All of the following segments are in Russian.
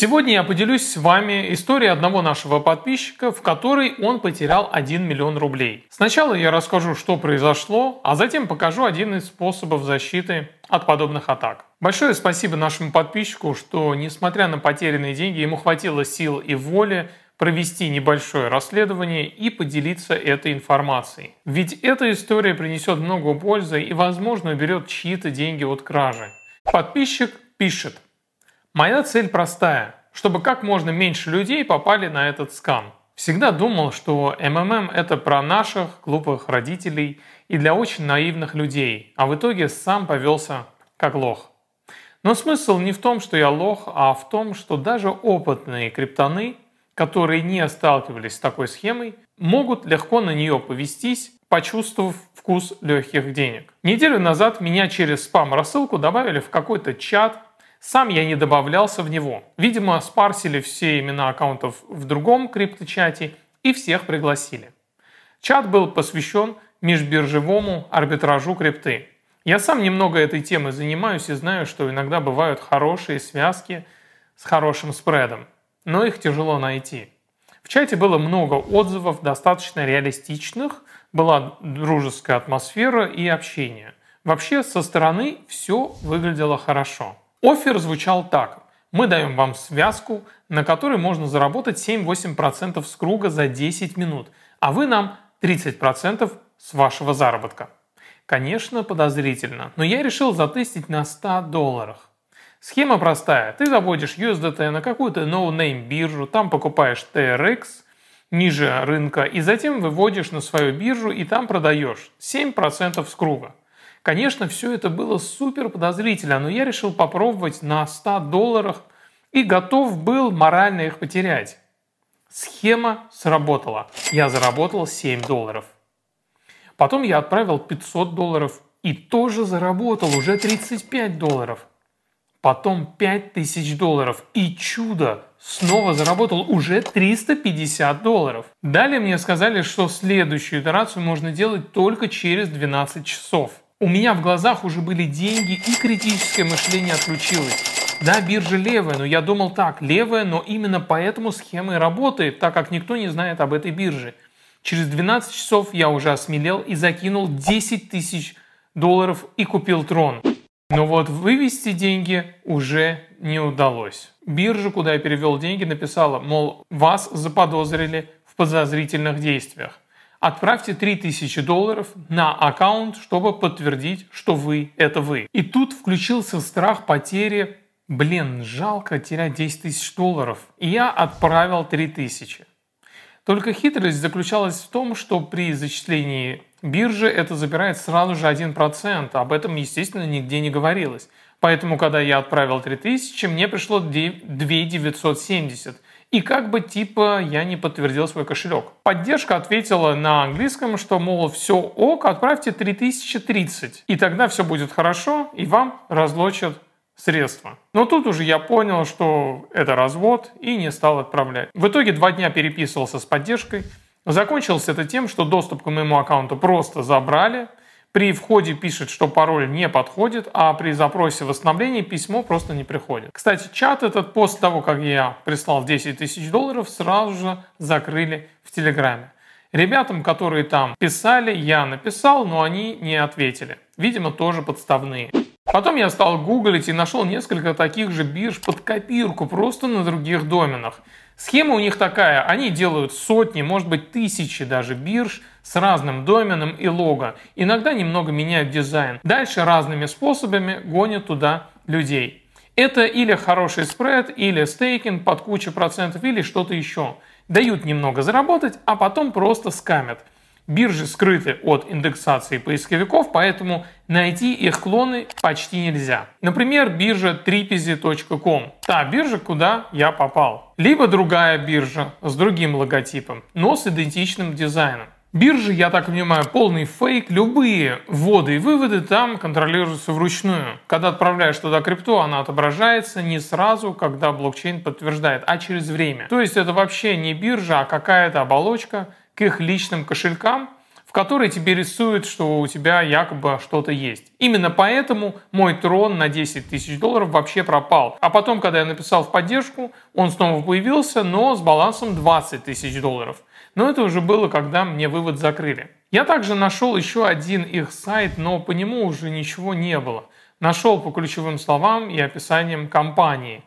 Сегодня я поделюсь с вами историей одного нашего подписчика, в которой он потерял 1 миллион рублей. Сначала я расскажу, что произошло, а затем покажу один из способов защиты от подобных атак. Большое спасибо нашему подписчику, что, несмотря на потерянные деньги, ему хватило сил и воли провести небольшое расследование и поделиться этой информацией. Ведь эта история принесет много пользы и, возможно, уберет чьи-то деньги от кражи. Подписчик пишет – Моя цель простая, чтобы как можно меньше людей попали на этот скам. Всегда думал, что МММ это про наших глупых родителей и для очень наивных людей, а в итоге сам повелся как лох. Но смысл не в том, что я лох, а в том, что даже опытные криптоны, которые не сталкивались с такой схемой, могут легко на нее повестись, почувствовав вкус легких денег. Неделю назад меня через спам-рассылку добавили в какой-то чат сам я не добавлялся в него. Видимо, спарсили все имена аккаунтов в другом крипточате и всех пригласили. Чат был посвящен межбиржевому арбитражу крипты. Я сам немного этой темой занимаюсь и знаю, что иногда бывают хорошие связки с хорошим спредом, но их тяжело найти. В чате было много отзывов, достаточно реалистичных, была дружеская атмосфера и общение. Вообще со стороны все выглядело хорошо. Офер звучал так. Мы даем вам связку, на которой можно заработать 7-8% с круга за 10 минут, а вы нам 30% с вашего заработка. Конечно, подозрительно, но я решил затестить на 100 долларах. Схема простая. Ты заводишь USDT на какую-то no-name биржу, там покупаешь TRX ниже рынка и затем выводишь на свою биржу и там продаешь 7% с круга. Конечно, все это было супер подозрительно, но я решил попробовать на 100 долларах и готов был морально их потерять. Схема сработала. Я заработал 7 долларов. Потом я отправил 500 долларов и тоже заработал уже 35 долларов. Потом 5000 долларов и чудо, снова заработал уже 350 долларов. Далее мне сказали, что следующую итерацию можно делать только через 12 часов. У меня в глазах уже были деньги и критическое мышление отключилось. Да, биржа левая, но я думал так, левая, но именно поэтому схема и работает, так как никто не знает об этой бирже. Через 12 часов я уже осмелел и закинул 10 тысяч долларов и купил трон. Но вот вывести деньги уже не удалось. Биржа, куда я перевел деньги, написала, мол, вас заподозрили в подозрительных действиях. Отправьте 3000 долларов на аккаунт, чтобы подтвердить, что вы – это вы. И тут включился страх потери. Блин, жалко терять 10 тысяч долларов. И я отправил 3000. Только хитрость заключалась в том, что при зачислении биржи это забирает сразу же 1%. Об этом, естественно, нигде не говорилось. Поэтому, когда я отправил 3000, мне пришло 2970. И как бы типа я не подтвердил свой кошелек. Поддержка ответила на английском, что мол все ок, отправьте 3030. И тогда все будет хорошо, и вам разлочат средства. Но тут уже я понял, что это развод и не стал отправлять. В итоге два дня переписывался с поддержкой. Закончилось это тем, что доступ к моему аккаунту просто забрали – при входе пишет, что пароль не подходит, а при запросе восстановления письмо просто не приходит. Кстати, чат этот после того, как я прислал 10 тысяч долларов, сразу же закрыли в Телеграме. Ребятам, которые там писали, я написал, но они не ответили. Видимо, тоже подставные. Потом я стал гуглить и нашел несколько таких же бирж под копирку, просто на других доменах. Схема у них такая, они делают сотни, может быть тысячи даже бирж с разным доменом и лого. Иногда немного меняют дизайн. Дальше разными способами гонят туда людей. Это или хороший спред, или стейкинг под кучу процентов, или что-то еще. Дают немного заработать, а потом просто скамят. Биржи скрыты от индексации поисковиков, поэтому найти их клоны почти нельзя. Например, биржа tripezi.com. Та биржа, куда я попал. Либо другая биржа с другим логотипом, но с идентичным дизайном. Биржи, я так понимаю, полный фейк. Любые вводы и выводы там контролируются вручную. Когда отправляешь туда крипту, она отображается не сразу, когда блокчейн подтверждает, а через время. То есть это вообще не биржа, а какая-то оболочка, к их личным кошелькам, в которой тебе рисуют, что у тебя якобы что-то есть. Именно поэтому мой трон на 10 тысяч долларов вообще пропал. А потом, когда я написал в поддержку, он снова появился, но с балансом 20 тысяч долларов. Но это уже было, когда мне вывод закрыли. Я также нашел еще один их сайт, но по нему уже ничего не было. Нашел по ключевым словам и описаниям компании.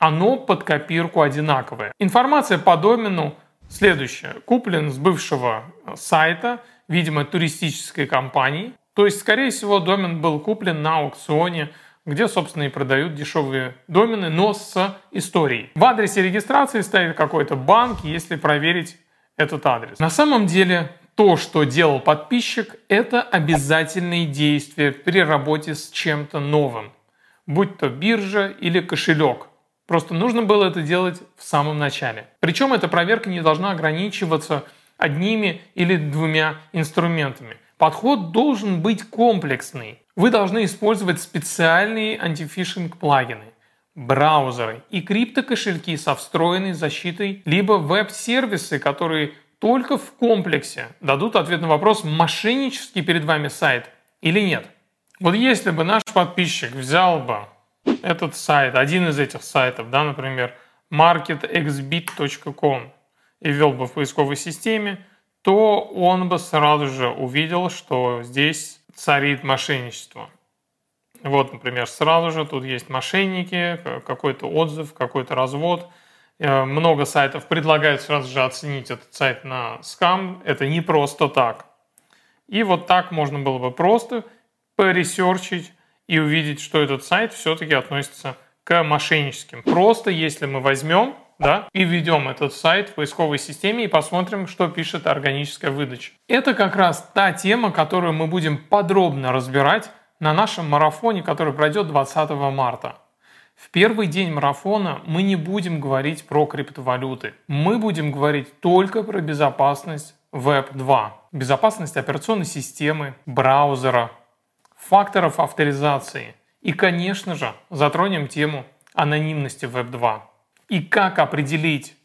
Оно под копирку одинаковое. Информация по домену следующая. Куплен с бывшего сайта, видимо, туристической компании. То есть, скорее всего, домен был куплен на аукционе, где, собственно, и продают дешевые домены, но с историей. В адресе регистрации стоит какой-то банк, если проверить этот адрес. На самом деле то, что делал подписчик, это обязательные действия при работе с чем-то новым, будь то биржа или кошелек. Просто нужно было это делать в самом начале. Причем эта проверка не должна ограничиваться одними или двумя инструментами. Подход должен быть комплексный. Вы должны использовать специальные антифишинг плагины браузеры и криптокошельки со встроенной защитой, либо веб-сервисы, которые только в комплексе дадут ответ на вопрос, мошеннический перед вами сайт или нет. Вот если бы наш подписчик взял бы этот сайт, один из этих сайтов, да, например, marketxbit.com и ввел бы в поисковой системе, то он бы сразу же увидел, что здесь царит мошенничество. Вот, например, сразу же тут есть мошенники, какой-то отзыв, какой-то развод. Э, много сайтов предлагают сразу же оценить этот сайт на скам. Это не просто так. И вот так можно было бы просто поресерчить и увидеть, что этот сайт все-таки относится к мошенническим. Просто если мы возьмем да, и введем этот сайт в поисковой системе и посмотрим, что пишет органическая выдача. Это как раз та тема, которую мы будем подробно разбирать на нашем марафоне, который пройдет 20 марта. В первый день марафона мы не будем говорить про криптовалюты. Мы будем говорить только про безопасность Web 2. Безопасность операционной системы, браузера, факторов авторизации. И, конечно же, затронем тему анонимности Web 2. И как определить,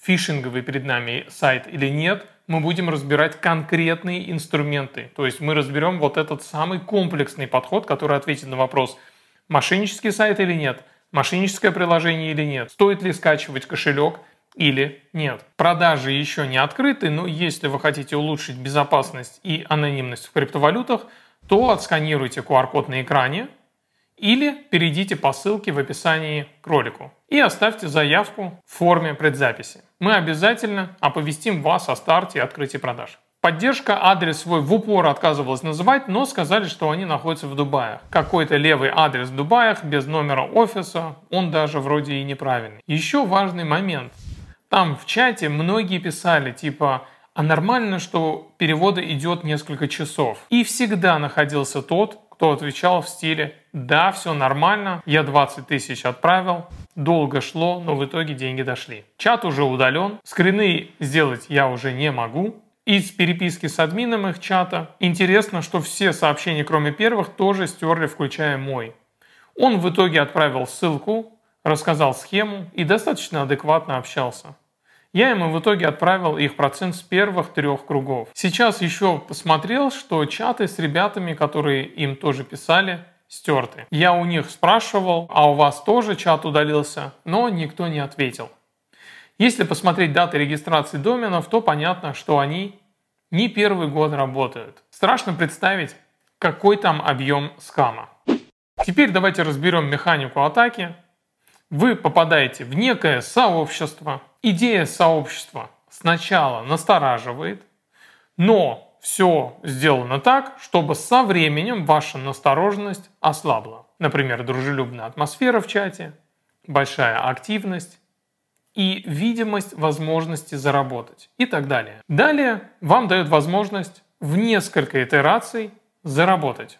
фишинговый перед нами сайт или нет – мы будем разбирать конкретные инструменты. То есть мы разберем вот этот самый комплексный подход, который ответит на вопрос, мошеннический сайт или нет, мошенническое приложение или нет, стоит ли скачивать кошелек или нет. Продажи еще не открыты, но если вы хотите улучшить безопасность и анонимность в криптовалютах, то отсканируйте QR-код на экране или перейдите по ссылке в описании к ролику и оставьте заявку в форме предзаписи. Мы обязательно оповестим вас о старте и открытии продаж. Поддержка адрес свой в упор отказывалась называть, но сказали, что они находятся в Дубае. Какой-то левый адрес в Дубаях без номера офиса, он даже вроде и неправильный. Еще важный момент. Там в чате многие писали типа а нормально, что перевода идет несколько часов. И всегда находился тот, кто отвечал в стиле «Да, все нормально, я 20 тысяч отправил, долго шло, но в итоге деньги дошли». Чат уже удален, скрины сделать я уже не могу. Из переписки с админом их чата интересно, что все сообщения, кроме первых, тоже стерли, включая мой. Он в итоге отправил ссылку, рассказал схему и достаточно адекватно общался. Я ему в итоге отправил их процент с первых трех кругов. Сейчас еще посмотрел, что чаты с ребятами, которые им тоже писали, стерты. Я у них спрашивал, а у вас тоже чат удалился, но никто не ответил. Если посмотреть даты регистрации доменов, то понятно, что они не первый год работают. Страшно представить, какой там объем скама. Теперь давайте разберем механику атаки. Вы попадаете в некое сообщество, идея сообщества сначала настораживает, но все сделано так, чтобы со временем ваша настороженность ослабла. Например, дружелюбная атмосфера в чате, большая активность и видимость возможности заработать и так далее. Далее вам дают возможность в несколько итераций заработать.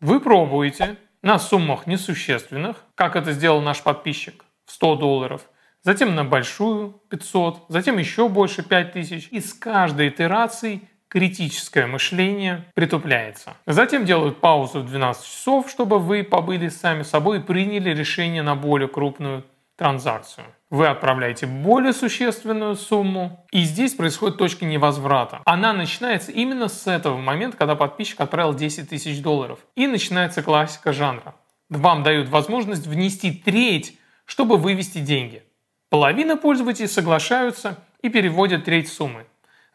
Вы пробуете на суммах несущественных, как это сделал наш подписчик, в 100 долларов – затем на большую 500, затем еще больше 5000. И с каждой итерацией критическое мышление притупляется. Затем делают паузу в 12 часов, чтобы вы побыли сами собой и приняли решение на более крупную транзакцию. Вы отправляете более существенную сумму, и здесь происходит точка невозврата. Она начинается именно с этого момента, когда подписчик отправил 10 тысяч долларов. И начинается классика жанра. Вам дают возможность внести треть, чтобы вывести деньги. Половина пользователей соглашаются и переводят треть суммы.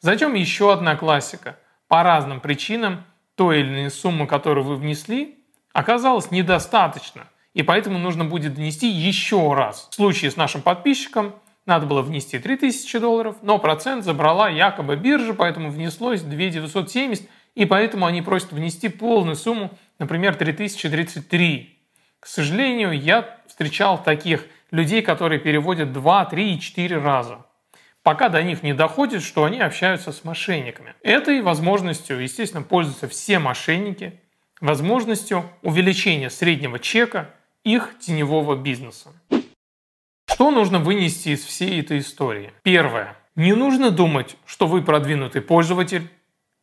Затем еще одна классика. По разным причинам той или иной суммы, которую вы внесли, оказалось недостаточно – и поэтому нужно будет внести еще раз. В случае с нашим подписчиком надо было внести 3000 долларов, но процент забрала якобы биржа, поэтому внеслось 2970, и поэтому они просят внести полную сумму, например, 3033. К сожалению, я встречал таких людей, которые переводят 2, 3 и 4 раза. Пока до них не доходит, что они общаются с мошенниками. Этой возможностью, естественно, пользуются все мошенники, возможностью увеличения среднего чека – их теневого бизнеса. Что нужно вынести из всей этой истории? Первое. Не нужно думать, что вы продвинутый пользователь,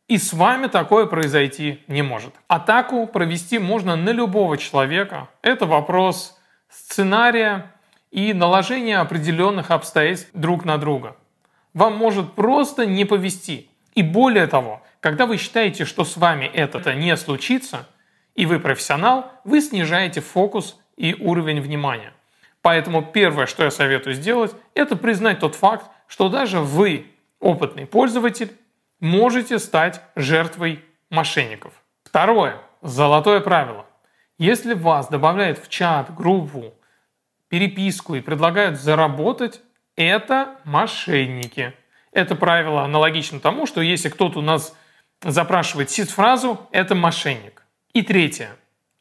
и с вами такое произойти не может. Атаку провести можно на любого человека. Это вопрос сценария и наложения определенных обстоятельств друг на друга. Вам может просто не повести. И более того, когда вы считаете, что с вами это не случится, и вы профессионал, вы снижаете фокус и уровень внимания. Поэтому первое, что я советую сделать, это признать тот факт, что даже вы, опытный пользователь, можете стать жертвой мошенников. Второе. Золотое правило. Если вас добавляют в чат, группу, переписку и предлагают заработать, это мошенники. Это правило аналогично тому, что если кто-то у нас запрашивает сид-фразу, это мошенник. И третье.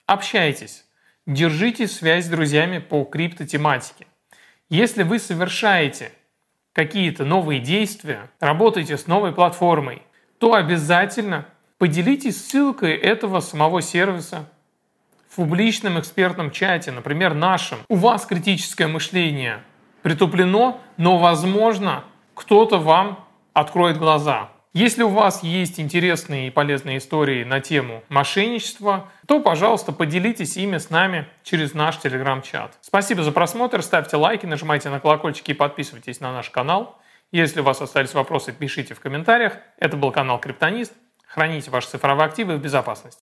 Общайтесь. Держите связь с друзьями по криптотематике. Если вы совершаете какие-то новые действия, работаете с новой платформой, то обязательно поделитесь ссылкой этого самого сервиса в публичном экспертном чате, например, нашем. У вас критическое мышление притуплено, но, возможно, кто-то вам откроет глаза. Если у вас есть интересные и полезные истории на тему мошенничества, то, пожалуйста, поделитесь ими с нами через наш телеграм-чат. Спасибо за просмотр, ставьте лайки, нажимайте на колокольчики и подписывайтесь на наш канал. Если у вас остались вопросы, пишите в комментариях. Это был канал Криптонист. Храните ваши цифровые активы в безопасности.